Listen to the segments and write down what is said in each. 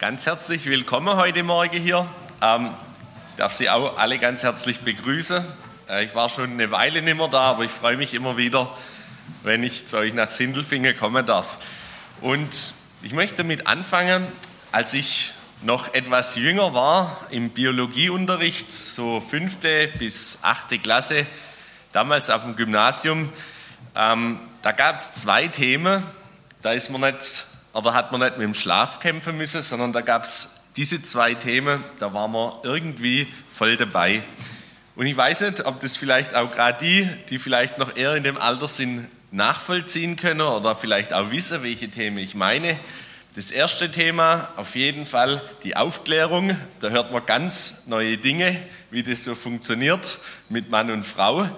Ganz herzlich willkommen heute Morgen hier. Ähm, ich darf Sie auch alle ganz herzlich begrüßen. Äh, ich war schon eine Weile nicht mehr da, aber ich freue mich immer wieder, wenn ich zu euch nach Sindelfingen kommen darf. Und ich möchte damit anfangen, als ich noch etwas jünger war im Biologieunterricht, so fünfte bis achte Klasse, damals auf dem Gymnasium. Ähm, da gab es zwei Themen, da ist man nicht, oder hat man nicht mit dem Schlaf kämpfen müssen, sondern da gab es diese zwei Themen, da waren wir irgendwie voll dabei. Und ich weiß nicht, ob das vielleicht auch gerade die, die vielleicht noch eher in dem Alter sind, nachvollziehen können oder vielleicht auch wissen, welche Themen ich meine. Das erste Thema, auf jeden Fall die Aufklärung. Da hört man ganz neue Dinge, wie das so funktioniert mit Mann und Frau.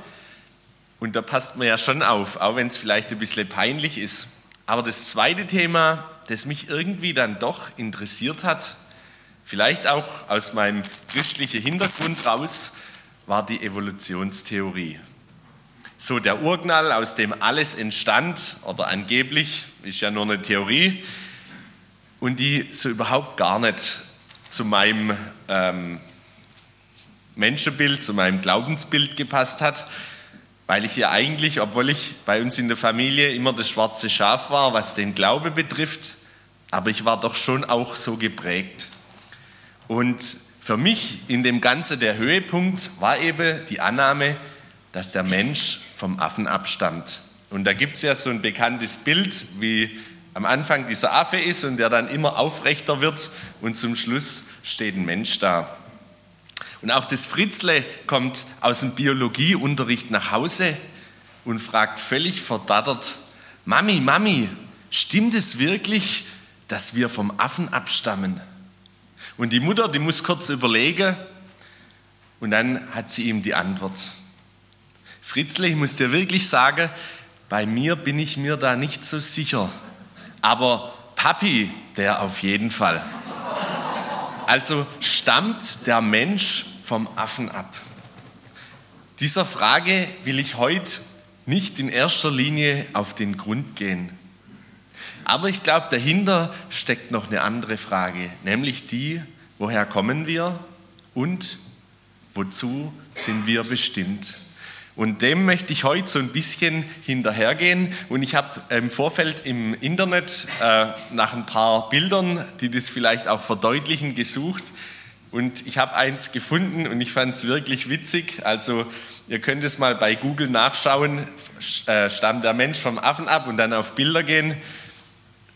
Und da passt man ja schon auf, auch wenn es vielleicht ein bisschen peinlich ist. Aber das zweite Thema, das mich irgendwie dann doch interessiert hat, vielleicht auch aus meinem christlichen Hintergrund raus, war die Evolutionstheorie. So der Urknall, aus dem alles entstand, oder angeblich, ist ja nur eine Theorie, und die so überhaupt gar nicht zu meinem ähm, Menschenbild, zu meinem Glaubensbild gepasst hat weil ich ja eigentlich, obwohl ich bei uns in der Familie immer das schwarze Schaf war, was den Glaube betrifft, aber ich war doch schon auch so geprägt. Und für mich in dem Ganzen der Höhepunkt war eben die Annahme, dass der Mensch vom Affen abstammt. Und da gibt es ja so ein bekanntes Bild, wie am Anfang dieser Affe ist und der dann immer aufrechter wird und zum Schluss steht ein Mensch da. Und auch das Fritzle kommt aus dem Biologieunterricht nach Hause und fragt völlig verdattert, Mami, Mami, stimmt es wirklich, dass wir vom Affen abstammen? Und die Mutter, die muss kurz überlegen und dann hat sie ihm die Antwort. Fritzle, ich muss dir wirklich sagen, bei mir bin ich mir da nicht so sicher. Aber Papi, der auf jeden Fall. Also stammt der Mensch vom Affen ab? Dieser Frage will ich heute nicht in erster Linie auf den Grund gehen. Aber ich glaube, dahinter steckt noch eine andere Frage, nämlich die, woher kommen wir und wozu sind wir bestimmt? Und dem möchte ich heute so ein bisschen hinterhergehen. Und ich habe im Vorfeld im Internet äh, nach ein paar Bildern, die das vielleicht auch verdeutlichen, gesucht. Und ich habe eins gefunden und ich fand es wirklich witzig. Also ihr könnt es mal bei Google nachschauen, äh, stammt der Mensch vom Affen ab und dann auf Bilder gehen.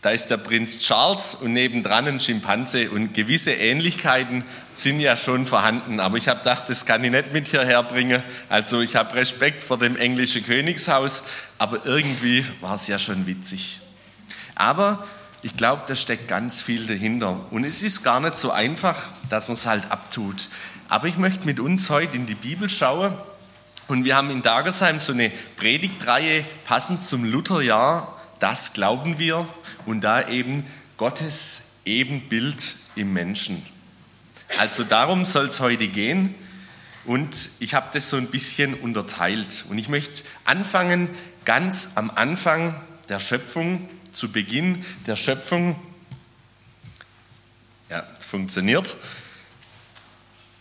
Da ist der Prinz Charles und nebendran ein Schimpanse und gewisse Ähnlichkeiten sind ja schon vorhanden. Aber ich habe gedacht, das kann ich nicht mit hierher bringen. Also ich habe Respekt vor dem englischen Königshaus, aber irgendwie war es ja schon witzig. Aber ich glaube, da steckt ganz viel dahinter. Und es ist gar nicht so einfach, dass man es halt abtut. Aber ich möchte mit uns heute in die Bibel schauen. Und wir haben in Dagersheim so eine Predigtreihe passend zum Lutherjahr das glauben wir und da eben Gottes Ebenbild im Menschen. Also darum soll es heute gehen und ich habe das so ein bisschen unterteilt. Und ich möchte anfangen ganz am Anfang der Schöpfung, zu Beginn der Schöpfung. Ja, funktioniert.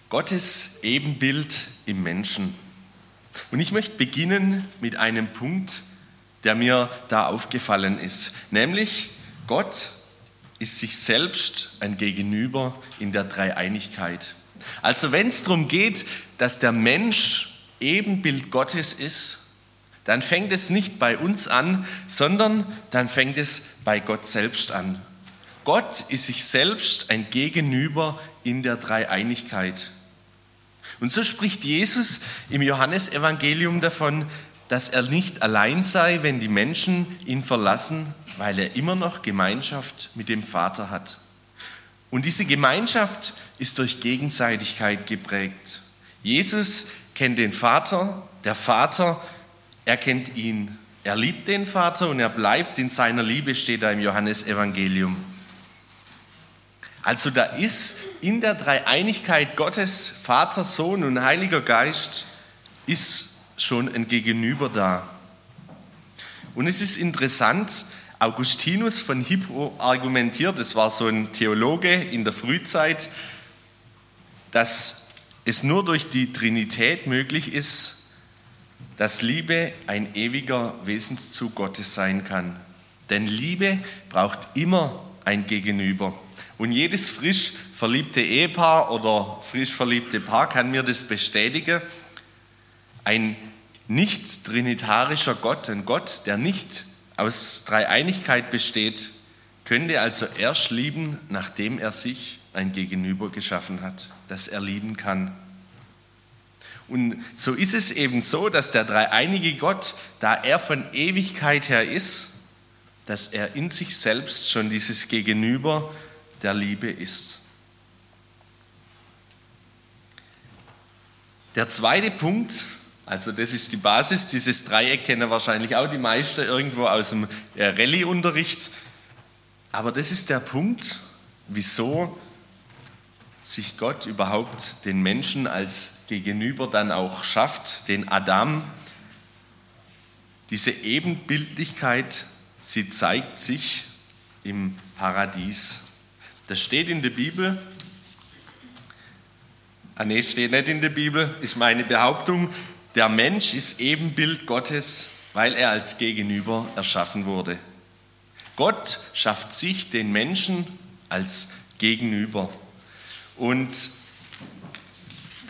Gottes Ebenbild im Menschen. Und ich möchte beginnen mit einem Punkt, der mir da aufgefallen ist. Nämlich, Gott ist sich selbst ein Gegenüber in der Dreieinigkeit. Also wenn es darum geht, dass der Mensch Ebenbild Gottes ist, dann fängt es nicht bei uns an, sondern dann fängt es bei Gott selbst an. Gott ist sich selbst ein Gegenüber in der Dreieinigkeit. Und so spricht Jesus im Johannesevangelium davon, dass er nicht allein sei, wenn die Menschen ihn verlassen, weil er immer noch Gemeinschaft mit dem Vater hat. Und diese Gemeinschaft ist durch Gegenseitigkeit geprägt. Jesus kennt den Vater, der Vater erkennt ihn. Er liebt den Vater und er bleibt in seiner Liebe, steht da im Johannesevangelium. Also da ist in der Dreieinigkeit Gottes, Vater, Sohn und Heiliger Geist, ist schon ein Gegenüber da. Und es ist interessant, Augustinus von Hippo argumentiert, das war so ein Theologe in der Frühzeit, dass es nur durch die Trinität möglich ist, dass Liebe ein ewiger Wesenszug Gottes sein kann. Denn Liebe braucht immer ein Gegenüber. Und jedes frisch verliebte Ehepaar oder frisch verliebte Paar kann mir das bestätigen. Ein nicht trinitarischer Gott, ein Gott, der nicht aus Dreieinigkeit besteht, könnte also erst lieben, nachdem er sich ein Gegenüber geschaffen hat, das er lieben kann. Und so ist es eben so, dass der dreieinige Gott, da er von Ewigkeit her ist, dass er in sich selbst schon dieses Gegenüber der Liebe ist. Der zweite Punkt, also das ist die Basis, dieses Dreieck kennen wahrscheinlich auch die meisten irgendwo aus dem äh, Rallye-Unterricht. Aber das ist der Punkt, wieso sich Gott überhaupt den Menschen als Gegenüber dann auch schafft, den Adam. Diese Ebenbildlichkeit, sie zeigt sich im Paradies. Das steht in der Bibel. Ah, nee, steht nicht in der Bibel, ist meine Behauptung. Der Mensch ist Ebenbild Gottes, weil er als Gegenüber erschaffen wurde. Gott schafft sich den Menschen als Gegenüber. Und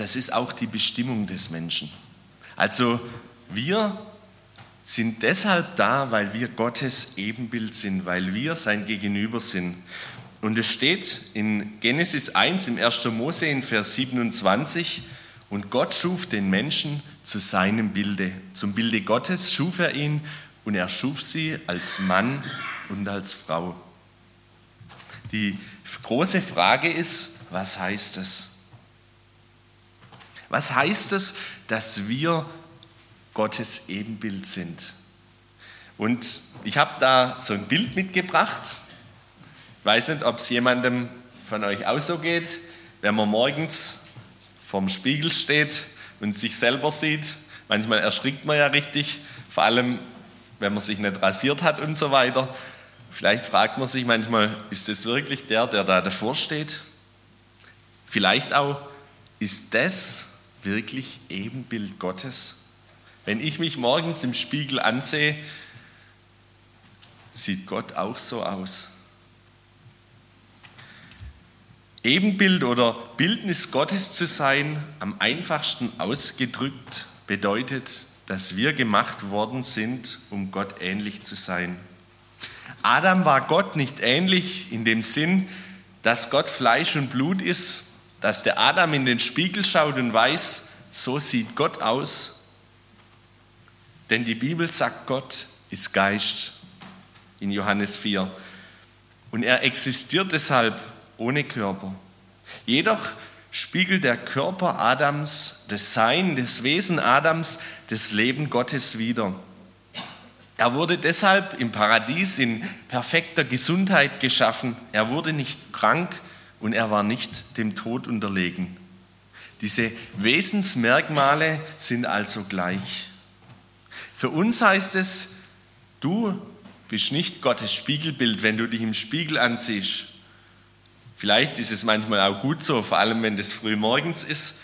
das ist auch die Bestimmung des Menschen. Also wir sind deshalb da, weil wir Gottes Ebenbild sind, weil wir sein Gegenüber sind. Und es steht in Genesis 1 im 1. Mose in Vers 27, und Gott schuf den Menschen zu seinem Bilde. Zum Bilde Gottes schuf er ihn und er schuf sie als Mann und als Frau. Die große Frage ist, was heißt es? Was heißt es, dass wir Gottes Ebenbild sind? Und ich habe da so ein Bild mitgebracht. Ich weiß nicht, ob es jemandem von euch auch so geht, wenn man morgens vorm Spiegel steht und sich selber sieht. Manchmal erschrickt man ja richtig, vor allem wenn man sich nicht rasiert hat und so weiter. Vielleicht fragt man sich manchmal, ist das wirklich der, der da davor steht? Vielleicht auch, ist das wirklich Ebenbild Gottes? Wenn ich mich morgens im Spiegel ansehe, sieht Gott auch so aus. Ebenbild oder Bildnis Gottes zu sein, am einfachsten ausgedrückt, bedeutet, dass wir gemacht worden sind, um Gott ähnlich zu sein. Adam war Gott nicht ähnlich in dem Sinn, dass Gott Fleisch und Blut ist, dass der Adam in den Spiegel schaut und weiß, so sieht Gott aus. Denn die Bibel sagt, Gott ist Geist in Johannes 4. Und er existiert deshalb ohne Körper. Jedoch spiegelt der Körper Adams das Sein, das Wesen Adams, das Leben Gottes wider. Er wurde deshalb im Paradies in perfekter Gesundheit geschaffen. Er wurde nicht krank und er war nicht dem Tod unterlegen. Diese Wesensmerkmale sind also gleich. Für uns heißt es, du bist nicht Gottes Spiegelbild, wenn du dich im Spiegel ansiehst. Vielleicht ist es manchmal auch gut so, vor allem wenn das früh morgens ist,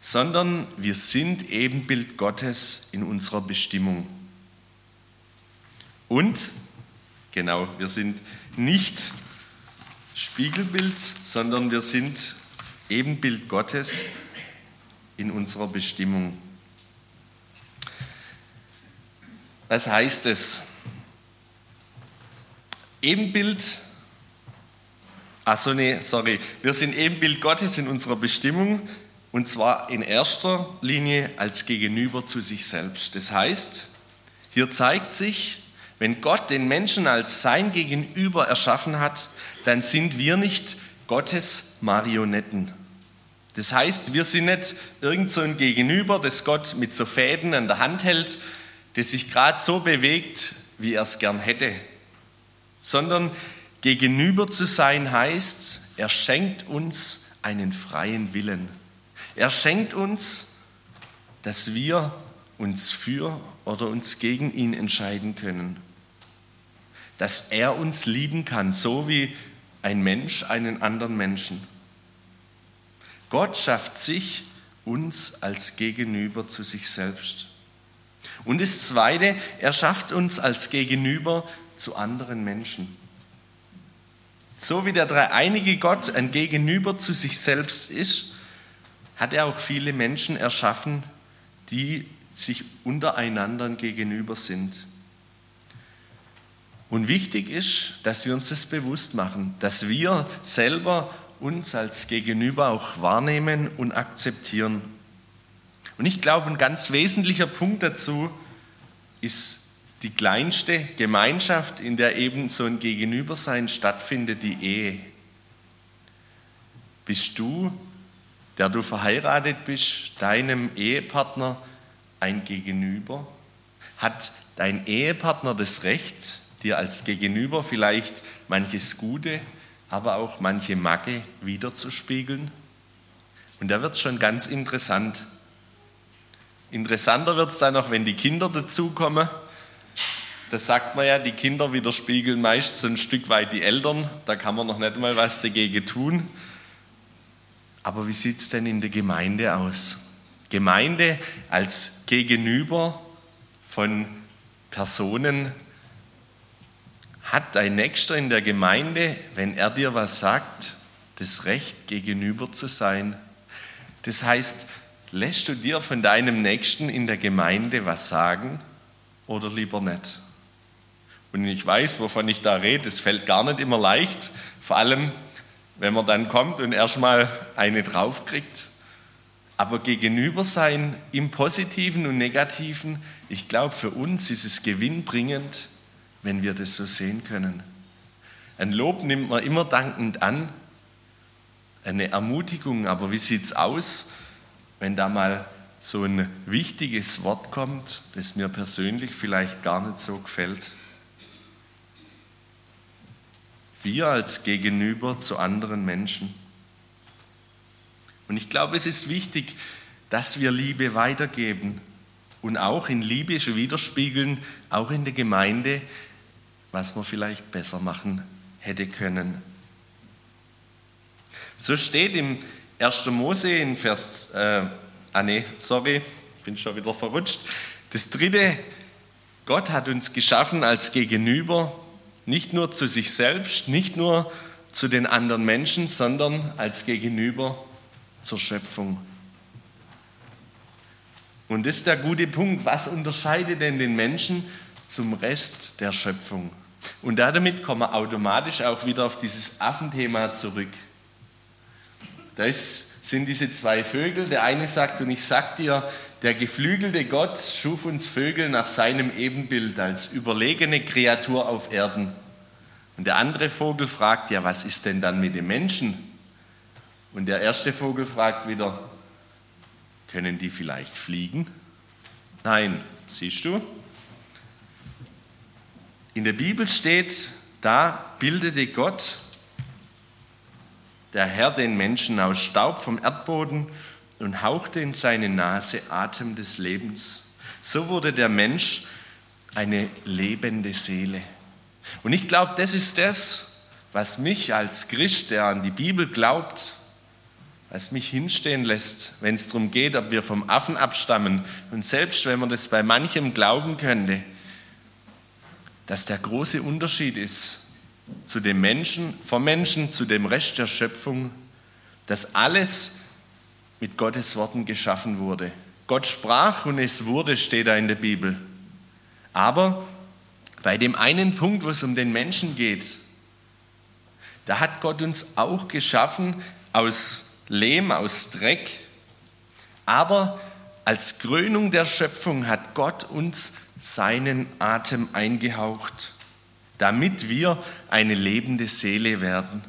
sondern wir sind Ebenbild Gottes in unserer Bestimmung. Und, genau, wir sind nicht Spiegelbild, sondern wir sind Ebenbild Gottes in unserer Bestimmung. Was heißt es? Ebenbild Achso, nee, sorry. Wir sind Ebenbild Gottes in unserer Bestimmung und zwar in erster Linie als Gegenüber zu sich selbst. Das heißt, hier zeigt sich, wenn Gott den Menschen als sein Gegenüber erschaffen hat, dann sind wir nicht Gottes Marionetten. Das heißt, wir sind nicht irgend so ein Gegenüber, das Gott mit so Fäden an der Hand hält, das sich gerade so bewegt, wie er es gern hätte, sondern Gegenüber zu sein heißt, er schenkt uns einen freien Willen. Er schenkt uns, dass wir uns für oder uns gegen ihn entscheiden können. Dass er uns lieben kann, so wie ein Mensch einen anderen Menschen. Gott schafft sich uns als Gegenüber zu sich selbst. Und das Zweite, er schafft uns als Gegenüber zu anderen Menschen. So wie der dreieinige Gott ein Gegenüber zu sich selbst ist, hat er auch viele Menschen erschaffen, die sich untereinander gegenüber sind. Und wichtig ist, dass wir uns das bewusst machen, dass wir selber uns als Gegenüber auch wahrnehmen und akzeptieren. Und ich glaube, ein ganz wesentlicher Punkt dazu ist die kleinste Gemeinschaft, in der eben so ein Gegenübersein stattfindet, die Ehe. Bist du, der du verheiratet bist, deinem Ehepartner ein Gegenüber? Hat dein Ehepartner das Recht, dir als Gegenüber vielleicht manches Gute, aber auch manche Macke wiederzuspiegeln? Und da wird es schon ganz interessant. Interessanter wird es dann noch, wenn die Kinder dazukommen. Da sagt man ja, die Kinder widerspiegeln meist so ein Stück weit die Eltern. Da kann man noch nicht mal was dagegen tun. Aber wie sieht es denn in der Gemeinde aus? Gemeinde als Gegenüber von Personen hat dein Nächster in der Gemeinde, wenn er dir was sagt, das Recht gegenüber zu sein. Das heißt, lässt du dir von deinem Nächsten in der Gemeinde was sagen oder lieber nicht? Und ich weiß, wovon ich da rede, es fällt gar nicht immer leicht, vor allem wenn man dann kommt und erstmal eine draufkriegt. Aber gegenüber sein im Positiven und Negativen, ich glaube, für uns ist es gewinnbringend, wenn wir das so sehen können. Ein Lob nimmt man immer dankend an, eine Ermutigung, aber wie sieht es aus, wenn da mal so ein wichtiges Wort kommt, das mir persönlich vielleicht gar nicht so gefällt? Wir als Gegenüber zu anderen Menschen. Und ich glaube, es ist wichtig, dass wir Liebe weitergeben und auch in Liebe widerspiegeln, auch in der Gemeinde, was man vielleicht besser machen hätte können. So steht im 1. Mose in Vers, äh, ah nee, sorry, bin schon wieder verrutscht. Das dritte, Gott hat uns geschaffen als Gegenüber, nicht nur zu sich selbst, nicht nur zu den anderen Menschen, sondern als Gegenüber zur Schöpfung. Und das ist der gute Punkt. Was unterscheidet denn den Menschen zum Rest der Schöpfung? Und damit kommen wir automatisch auch wieder auf dieses Affenthema zurück. Da sind diese zwei Vögel. Der eine sagt, und ich sag dir, der geflügelte Gott schuf uns Vögel nach seinem Ebenbild als überlegene Kreatur auf Erden. Und der andere Vogel fragt, ja, was ist denn dann mit dem Menschen? Und der erste Vogel fragt wieder, können die vielleicht fliegen? Nein, siehst du? In der Bibel steht, da bildete Gott, der Herr, den Menschen aus Staub vom Erdboden und hauchte in seine Nase Atem des Lebens. So wurde der Mensch eine lebende Seele. Und ich glaube, das ist das, was mich als Christ, der an die Bibel glaubt, was mich hinstehen lässt, wenn es darum geht, ob wir vom Affen abstammen. Und selbst wenn man das bei manchem glauben könnte, dass der große Unterschied ist zu dem Menschen, vom Menschen zu dem Rest der Schöpfung, dass alles mit Gottes Worten geschaffen wurde. Gott sprach und es wurde, steht da in der Bibel. Aber bei dem einen Punkt, wo es um den Menschen geht, da hat Gott uns auch geschaffen aus Lehm, aus Dreck. Aber als Krönung der Schöpfung hat Gott uns seinen Atem eingehaucht, damit wir eine lebende Seele werden.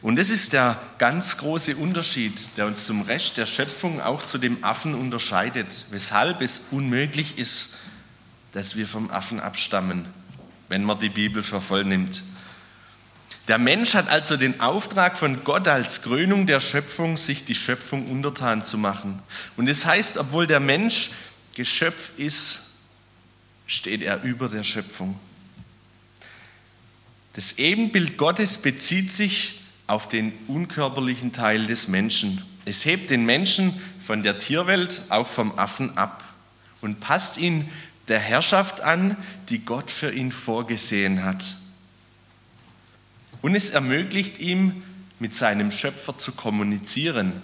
Und das ist der ganz große Unterschied, der uns zum Rest der Schöpfung, auch zu dem Affen unterscheidet, weshalb es unmöglich ist, dass wir vom Affen abstammen, wenn man die Bibel für voll nimmt. Der Mensch hat also den Auftrag von Gott als Krönung der Schöpfung, sich die Schöpfung untertan zu machen. Und das heißt, obwohl der Mensch Geschöpf ist, steht er über der Schöpfung. Das Ebenbild Gottes bezieht sich auf den unkörperlichen Teil des Menschen. Es hebt den Menschen von der Tierwelt, auch vom Affen ab und passt ihn der Herrschaft an, die Gott für ihn vorgesehen hat. Und es ermöglicht ihm, mit seinem Schöpfer zu kommunizieren.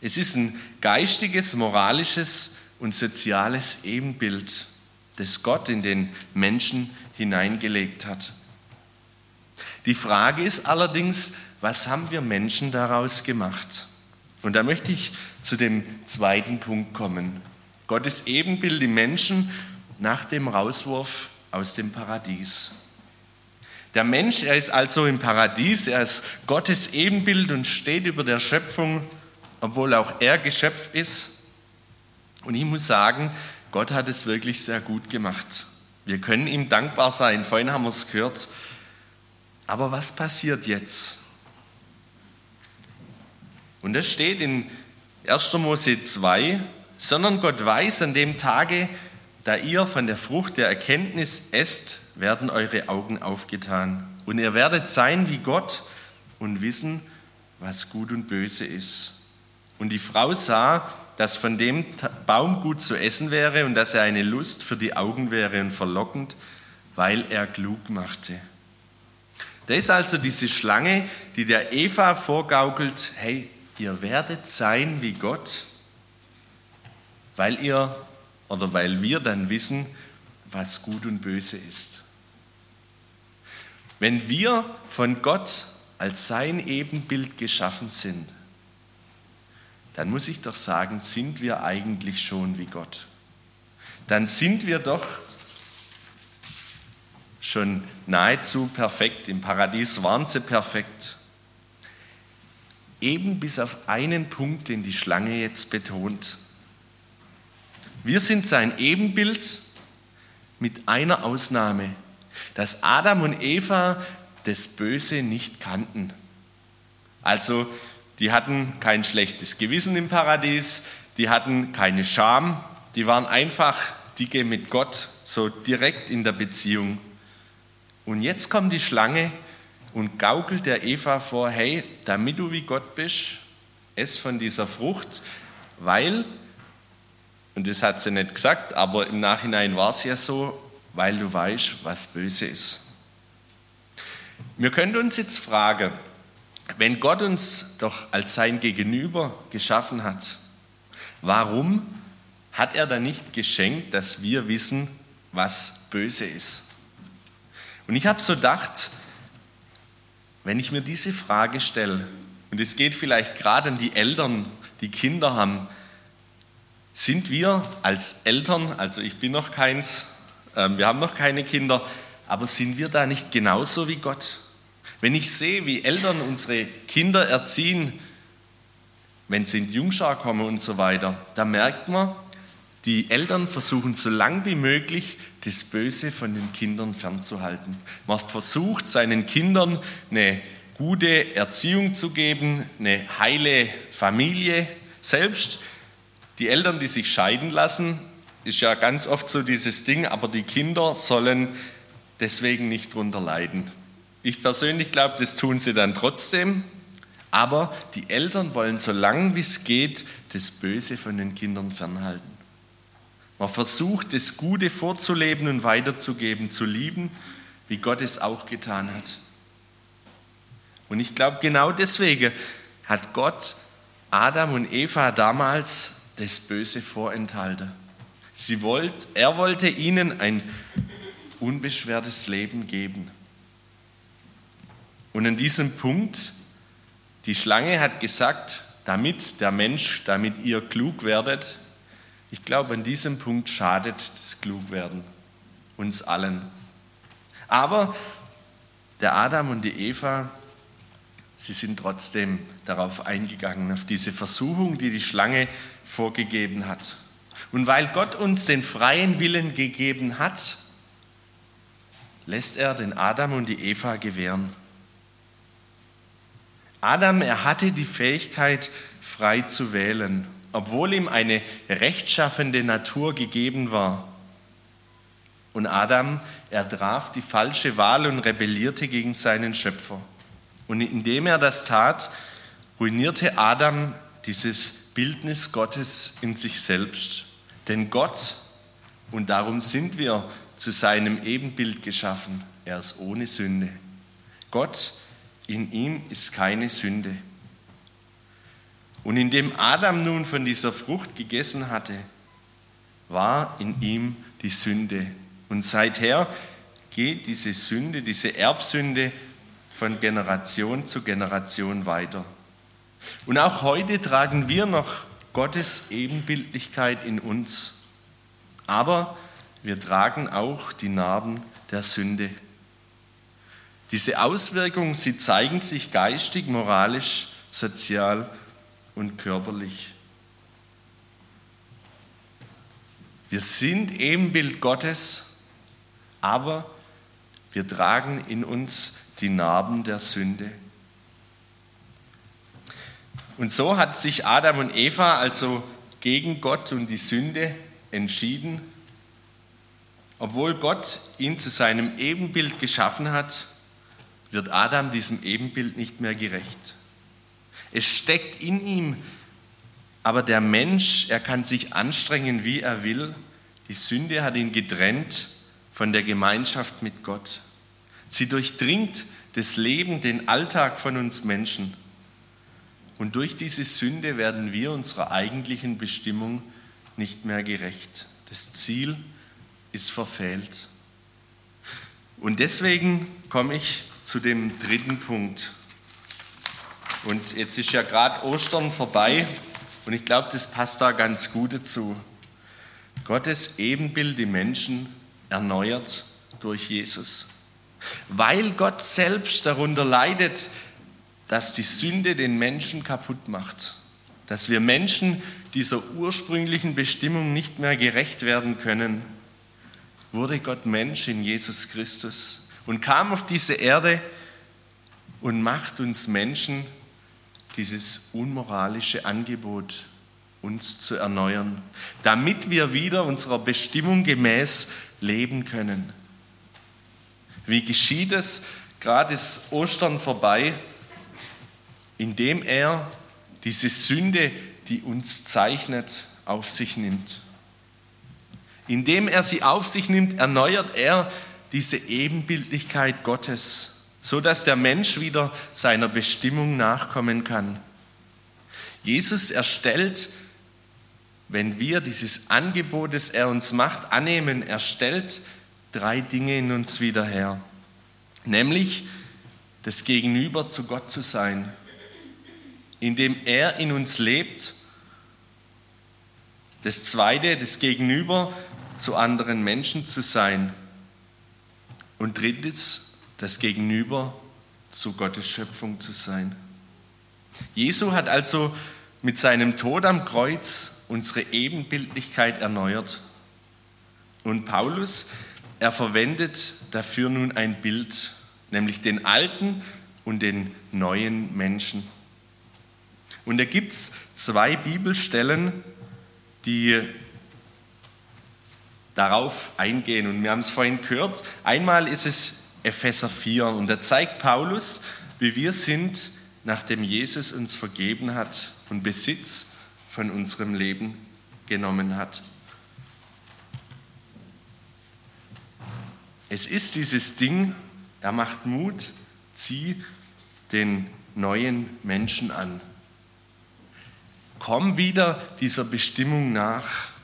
Es ist ein geistiges, moralisches und soziales Ebenbild, das Gott in den Menschen hineingelegt hat. Die Frage ist allerdings, was haben wir Menschen daraus gemacht? Und da möchte ich zu dem zweiten Punkt kommen. Gottes Ebenbild im Menschen nach dem Rauswurf aus dem Paradies. Der Mensch, er ist also im Paradies, er ist Gottes Ebenbild und steht über der Schöpfung, obwohl auch er Geschöpf ist. Und ich muss sagen, Gott hat es wirklich sehr gut gemacht. Wir können ihm dankbar sein. Vorhin haben wir es gehört. Aber was passiert jetzt? Und das steht in 1. Mose 2, sondern Gott weiß an dem Tage, da ihr von der Frucht der Erkenntnis esst, werden eure Augen aufgetan. Und ihr werdet sein wie Gott und wissen, was gut und böse ist. Und die Frau sah, dass von dem Baum gut zu essen wäre und dass er eine Lust für die Augen wäre und verlockend, weil er klug machte. Da ist also diese Schlange, die der Eva vorgaukelt, hey, ihr werdet sein wie Gott, weil ihr oder weil wir dann wissen, was gut und böse ist. Wenn wir von Gott als sein Ebenbild geschaffen sind, dann muss ich doch sagen, sind wir eigentlich schon wie Gott. Dann sind wir doch schon nahezu perfekt. Im Paradies waren sie perfekt. Eben bis auf einen Punkt, den die Schlange jetzt betont. Wir sind sein Ebenbild mit einer Ausnahme, dass Adam und Eva das Böse nicht kannten. Also die hatten kein schlechtes Gewissen im Paradies, die hatten keine Scham, die waren einfach dicke mit Gott, so direkt in der Beziehung. Und jetzt kommt die Schlange und gaukelt der Eva vor, hey, damit du wie Gott bist, ess von dieser Frucht, weil, und das hat sie nicht gesagt, aber im Nachhinein war es ja so, weil du weißt, was böse ist. Wir können uns jetzt fragen, wenn Gott uns doch als sein Gegenüber geschaffen hat, warum hat er dann nicht geschenkt, dass wir wissen, was böse ist? Und ich habe so gedacht, wenn ich mir diese Frage stelle, und es geht vielleicht gerade an die Eltern, die Kinder haben, sind wir als Eltern, also ich bin noch keins, ähm, wir haben noch keine Kinder, aber sind wir da nicht genauso wie Gott? Wenn ich sehe, wie Eltern unsere Kinder erziehen, wenn sie in die Jungschar kommen und so weiter, da merkt man, die Eltern versuchen so lang wie möglich das Böse von den Kindern fernzuhalten. Man versucht seinen Kindern eine gute Erziehung zu geben, eine heile Familie. Selbst die Eltern, die sich scheiden lassen, ist ja ganz oft so dieses Ding, aber die Kinder sollen deswegen nicht drunter leiden. Ich persönlich glaube, das tun sie dann trotzdem, aber die Eltern wollen so lange wie es geht das Böse von den Kindern fernhalten. Man versucht, das Gute vorzuleben und weiterzugeben, zu lieben, wie Gott es auch getan hat. Und ich glaube, genau deswegen hat Gott Adam und Eva damals das Böse vorenthalten. Sie wollt, er wollte ihnen ein unbeschwertes Leben geben. Und an diesem Punkt, die Schlange hat gesagt, damit der Mensch, damit ihr klug werdet, ich glaube, an diesem Punkt schadet das Klugwerden uns allen. Aber der Adam und die Eva, sie sind trotzdem darauf eingegangen, auf diese Versuchung, die die Schlange vorgegeben hat. Und weil Gott uns den freien Willen gegeben hat, lässt er den Adam und die Eva gewähren. Adam, er hatte die Fähigkeit, frei zu wählen, obwohl ihm eine rechtschaffende Natur gegeben war. Und Adam, er traf die falsche Wahl und rebellierte gegen seinen Schöpfer. Und indem er das tat, ruinierte Adam dieses Bildnis Gottes in sich selbst. Denn Gott, und darum sind wir zu seinem Ebenbild geschaffen, er ist ohne Sünde. Gott, in ihm ist keine Sünde. Und indem Adam nun von dieser Frucht gegessen hatte, war in ihm die Sünde. Und seither geht diese Sünde, diese Erbsünde von Generation zu Generation weiter. Und auch heute tragen wir noch Gottes Ebenbildlichkeit in uns. Aber wir tragen auch die Narben der Sünde. Diese Auswirkungen, sie zeigen sich geistig, moralisch, sozial und körperlich. Wir sind Ebenbild Gottes, aber wir tragen in uns die Narben der Sünde. Und so hat sich Adam und Eva also gegen Gott und die Sünde entschieden, obwohl Gott ihn zu seinem Ebenbild geschaffen hat, wird Adam diesem Ebenbild nicht mehr gerecht. Es steckt in ihm, aber der Mensch, er kann sich anstrengen, wie er will. Die Sünde hat ihn getrennt von der Gemeinschaft mit Gott. Sie durchdringt das Leben, den Alltag von uns Menschen. Und durch diese Sünde werden wir unserer eigentlichen Bestimmung nicht mehr gerecht. Das Ziel ist verfehlt. Und deswegen komme ich zu dem dritten Punkt. Und jetzt ist ja gerade Ostern vorbei und ich glaube, das passt da ganz gut dazu. Gottes Ebenbild, die Menschen, erneuert durch Jesus. Weil Gott selbst darunter leidet, dass die Sünde den Menschen kaputt macht. Dass wir Menschen dieser ursprünglichen Bestimmung nicht mehr gerecht werden können, wurde Gott Mensch in Jesus Christus und kam auf diese Erde und macht uns Menschen dieses unmoralische Angebot, uns zu erneuern, damit wir wieder unserer Bestimmung gemäß leben können. Wie geschieht es? Gerade ist Ostern vorbei indem er diese Sünde, die uns zeichnet, auf sich nimmt. Indem er sie auf sich nimmt, erneuert er diese Ebenbildlichkeit Gottes, so dass der Mensch wieder seiner Bestimmung nachkommen kann. Jesus erstellt, wenn wir dieses Angebot, das er uns macht, annehmen, er stellt drei Dinge in uns wieder her. Nämlich das Gegenüber zu Gott zu sein, indem er in uns lebt. Das Zweite, das Gegenüber zu anderen Menschen zu sein. Und drittens, das Gegenüber zu Gottes Schöpfung zu sein. Jesu hat also mit seinem Tod am Kreuz unsere Ebenbildlichkeit erneuert. Und Paulus, er verwendet dafür nun ein Bild, nämlich den alten und den neuen Menschen. Und da gibt es zwei Bibelstellen, die darauf eingehen. Und wir haben es vorhin gehört. Einmal ist es Epheser 4 und da zeigt Paulus, wie wir sind, nachdem Jesus uns vergeben hat und Besitz von unserem Leben genommen hat. Es ist dieses Ding, er macht Mut, zieh den neuen Menschen an. Komm wieder dieser Bestimmung nach.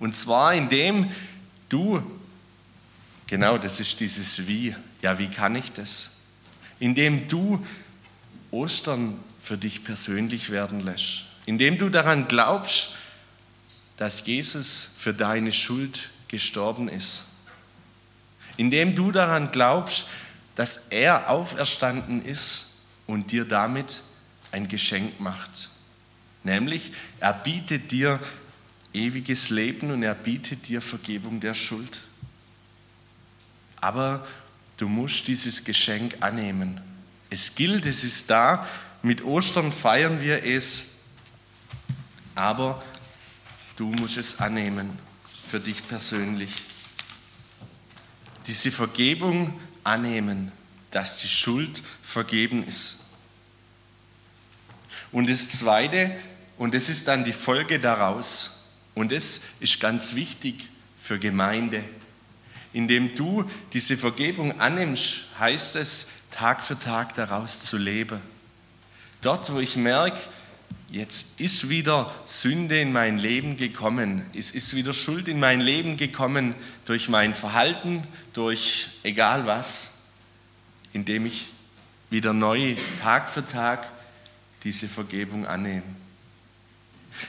Und zwar indem du, genau das ist dieses Wie, ja, wie kann ich das? Indem du Ostern für dich persönlich werden lässt. Indem du daran glaubst, dass Jesus für deine Schuld gestorben ist. Indem du daran glaubst, dass er auferstanden ist und dir damit ein Geschenk macht. Nämlich, er bietet dir ewiges Leben und er bietet dir Vergebung der Schuld. Aber du musst dieses Geschenk annehmen. Es gilt, es ist da. Mit Ostern feiern wir es. Aber du musst es annehmen. für dich persönlich. Diese Vergebung annehmen, dass die Schuld vergeben ist. Und das Zweite, und das ist dann die Folge daraus, und das ist ganz wichtig für Gemeinde. Indem du diese Vergebung annimmst, heißt es, Tag für Tag daraus zu leben. Dort, wo ich merke, jetzt ist wieder Sünde in mein Leben gekommen, es ist wieder Schuld in mein Leben gekommen durch mein Verhalten, durch egal was, indem ich wieder neu Tag für Tag diese Vergebung annehme.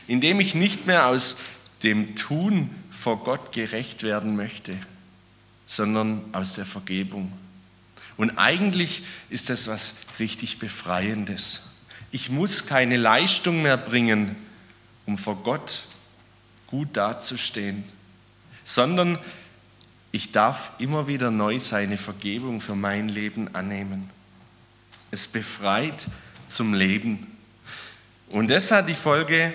Indem ich nicht mehr aus dem Tun vor Gott gerecht werden möchte, sondern aus der Vergebung. Und eigentlich ist das was richtig Befreiendes. Ich muss keine Leistung mehr bringen, um vor Gott gut dazustehen, sondern ich darf immer wieder neu seine Vergebung für mein Leben annehmen. Es befreit zum Leben. Und das hat die Folge,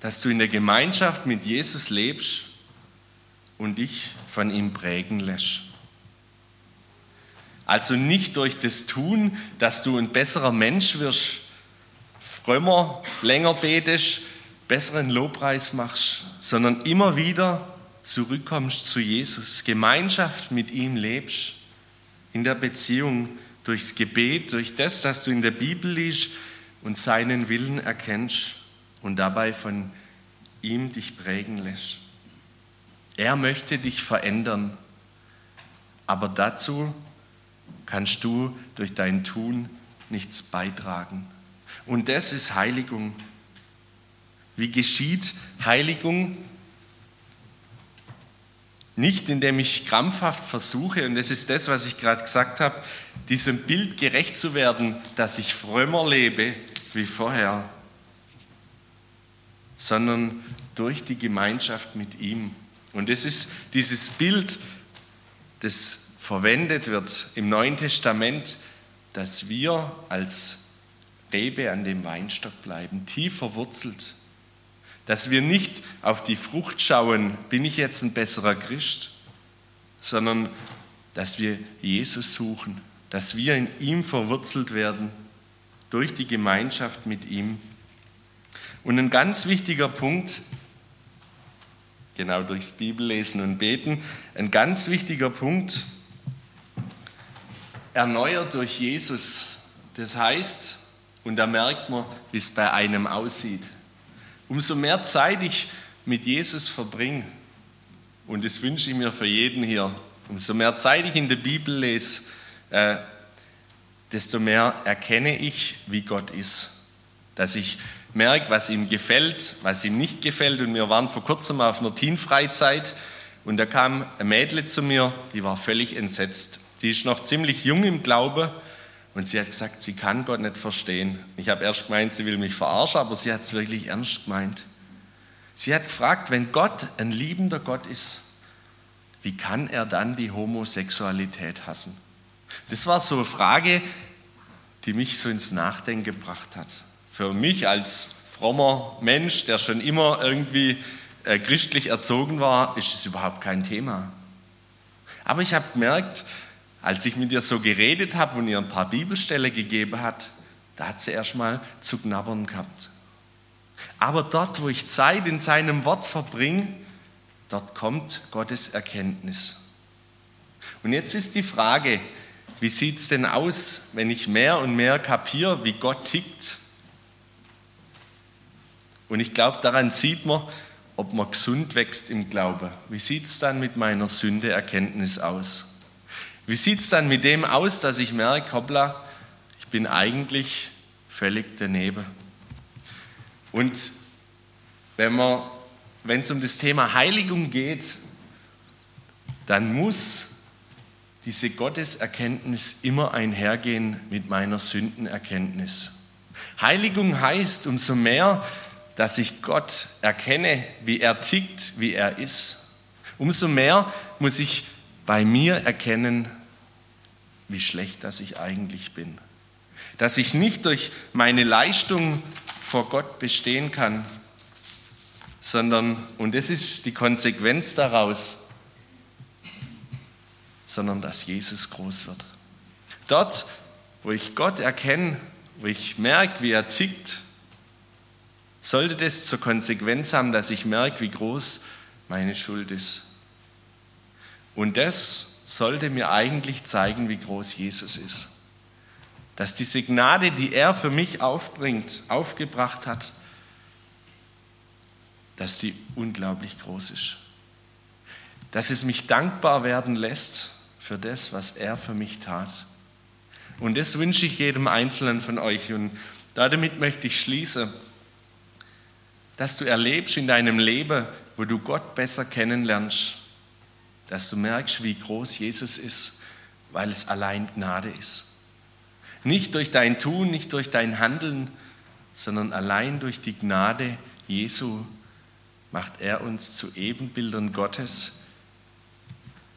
dass du in der Gemeinschaft mit Jesus lebst und dich von ihm prägen lässt. Also nicht durch das Tun, dass du ein besserer Mensch wirst, frömmer, länger betest, besseren Lobpreis machst, sondern immer wieder zurückkommst zu Jesus, Gemeinschaft mit ihm lebst, in der Beziehung durchs Gebet, durch das, dass du in der Bibel liest und seinen Willen erkennst und dabei von ihm dich prägen lässt. Er möchte dich verändern, aber dazu kannst du durch dein Tun nichts beitragen. Und das ist Heiligung. Wie geschieht Heiligung? Nicht indem ich krampfhaft versuche, und das ist das, was ich gerade gesagt habe, diesem Bild gerecht zu werden, dass ich frömmer lebe wie vorher, sondern durch die Gemeinschaft mit ihm. Und das ist dieses Bild, das verwendet wird im Neuen Testament, dass wir als Rebe an dem Weinstock bleiben, tief verwurzelt. Dass wir nicht auf die Frucht schauen, bin ich jetzt ein besserer Christ, sondern dass wir Jesus suchen, dass wir in ihm verwurzelt werden durch die Gemeinschaft mit ihm. Und ein ganz wichtiger Punkt, genau durchs Bibellesen und Beten, ein ganz wichtiger Punkt, erneuert durch Jesus. Das heißt, und da merkt man, wie es bei einem aussieht. Umso mehr Zeit ich mit Jesus verbringe, und das wünsche ich mir für jeden hier, umso mehr Zeit ich in der Bibel lese, äh, desto mehr erkenne ich, wie Gott ist. Dass ich merke, was ihm gefällt, was ihm nicht gefällt. Und wir waren vor kurzem auf einer Teenfreizeit und da kam ein Mädel zu mir, die war völlig entsetzt. Die ist noch ziemlich jung im Glaube und sie hat gesagt, sie kann Gott nicht verstehen. Ich habe erst gemeint, sie will mich verarschen, aber sie hat es wirklich ernst gemeint. Sie hat gefragt, wenn Gott ein liebender Gott ist, wie kann er dann die Homosexualität hassen? Das war so eine Frage, die mich so ins Nachdenken gebracht hat. Für mich als frommer Mensch, der schon immer irgendwie äh, christlich erzogen war, ist es überhaupt kein Thema. Aber ich habe gemerkt, als ich mit ihr so geredet habe und ihr ein paar Bibelstelle gegeben hat, da hat sie erstmal zu knabbern gehabt. Aber dort, wo ich Zeit in seinem Wort verbringe, dort kommt Gottes Erkenntnis. Und jetzt ist die Frage, wie sieht es denn aus, wenn ich mehr und mehr kapiere, wie Gott tickt? Und ich glaube, daran sieht man, ob man gesund wächst im Glauben. Wie sieht es dann mit meiner Sündeerkenntnis aus? Wie sieht es dann mit dem aus, dass ich merke, hoppla, ich bin eigentlich völlig daneben? Und wenn es um das Thema Heiligung geht, dann muss diese Gotteserkenntnis immer einhergehen mit meiner Sündenerkenntnis. Heiligung heißt umso mehr, dass ich Gott erkenne, wie er tickt, wie er ist. Umso mehr muss ich bei mir erkennen, wie schlecht dass ich eigentlich bin. Dass ich nicht durch meine Leistung vor Gott bestehen kann, sondern, und das ist die Konsequenz daraus, sondern dass Jesus groß wird. Dort, wo ich Gott erkenne, wo ich merke, wie er tickt, sollte das zur Konsequenz haben, dass ich merke, wie groß meine Schuld ist. Und das sollte mir eigentlich zeigen, wie groß Jesus ist. Dass diese Gnade, die er für mich aufbringt, aufgebracht hat, dass die unglaublich groß ist. Dass es mich dankbar werden lässt für das, was er für mich tat. Und das wünsche ich jedem Einzelnen von euch. Und damit möchte ich schließen, dass du erlebst in deinem Leben, wo du Gott besser kennenlernst, dass du merkst, wie groß Jesus ist, weil es allein Gnade ist. Nicht durch dein Tun, nicht durch dein Handeln, sondern allein durch die Gnade Jesu macht er uns zu Ebenbildern Gottes,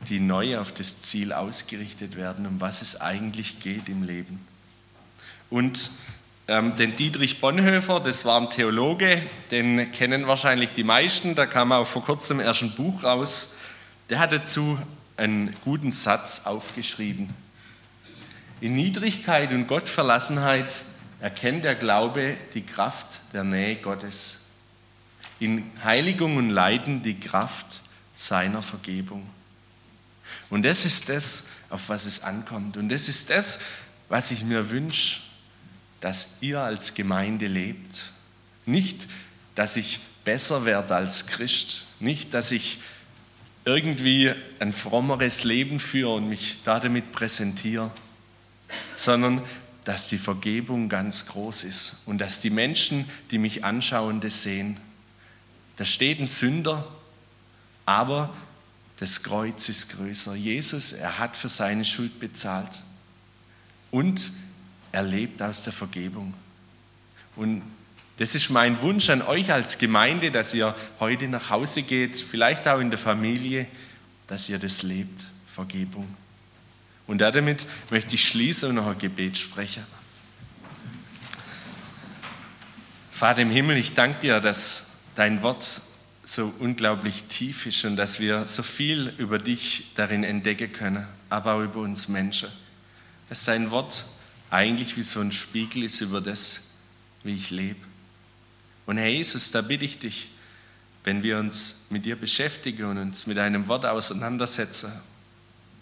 die neu auf das Ziel ausgerichtet werden, um was es eigentlich geht im Leben. Und ähm, den Dietrich Bonhoeffer, das war ein Theologe, den kennen wahrscheinlich die meisten, da kam auch vor kurzem erst ein Buch raus, der hat dazu einen guten Satz aufgeschrieben. In Niedrigkeit und Gottverlassenheit erkennt der Glaube die Kraft der Nähe Gottes. In Heiligung und Leiden die Kraft seiner Vergebung. Und das ist das, auf was es ankommt. Und das ist das, was ich mir wünsche, dass ihr als Gemeinde lebt. Nicht, dass ich besser werde als Christ, nicht, dass ich irgendwie ein frommeres Leben führe und mich damit präsentiere, sondern dass die Vergebung ganz groß ist und dass die Menschen, die mich anschauen, das sehen. Da steht ein Sünder, aber das Kreuz ist größer. Jesus, er hat für seine Schuld bezahlt und er lebt aus der Vergebung. Und das ist mein Wunsch an euch als Gemeinde, dass ihr heute nach Hause geht, vielleicht auch in der Familie, dass ihr das lebt, Vergebung. Und damit möchte ich schließen und noch ein Gebet sprechen. Vater im Himmel, ich danke dir, dass dein Wort so unglaublich tief ist und dass wir so viel über dich darin entdecken können, aber auch über uns Menschen. Dass dein Wort eigentlich wie so ein Spiegel ist über das, wie ich lebe. Und Herr Jesus, da bitte ich dich, wenn wir uns mit dir beschäftigen und uns mit deinem Wort auseinandersetzen,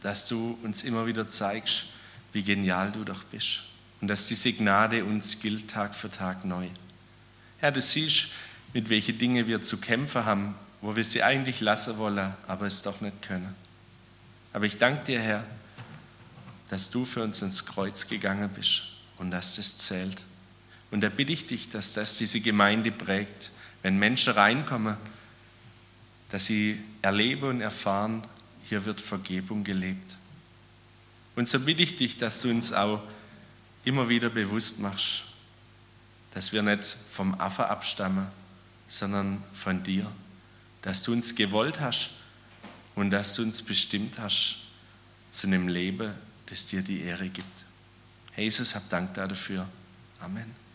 dass du uns immer wieder zeigst, wie genial du doch bist und dass diese Gnade uns gilt Tag für Tag neu. Herr, du siehst, mit welchen Dingen wir zu kämpfen haben, wo wir sie eigentlich lassen wollen, aber es doch nicht können. Aber ich danke dir, Herr, dass du für uns ins Kreuz gegangen bist und dass das zählt. Und da bitte ich dich, dass das diese Gemeinde prägt, wenn Menschen reinkommen, dass sie erleben und erfahren, hier wird Vergebung gelebt. Und so bitte ich dich, dass du uns auch immer wieder bewusst machst, dass wir nicht vom Affe abstammen, sondern von dir, dass du uns gewollt hast und dass du uns bestimmt hast zu einem Leben, das dir die Ehre gibt. Jesus, hab Dank dafür. Amen.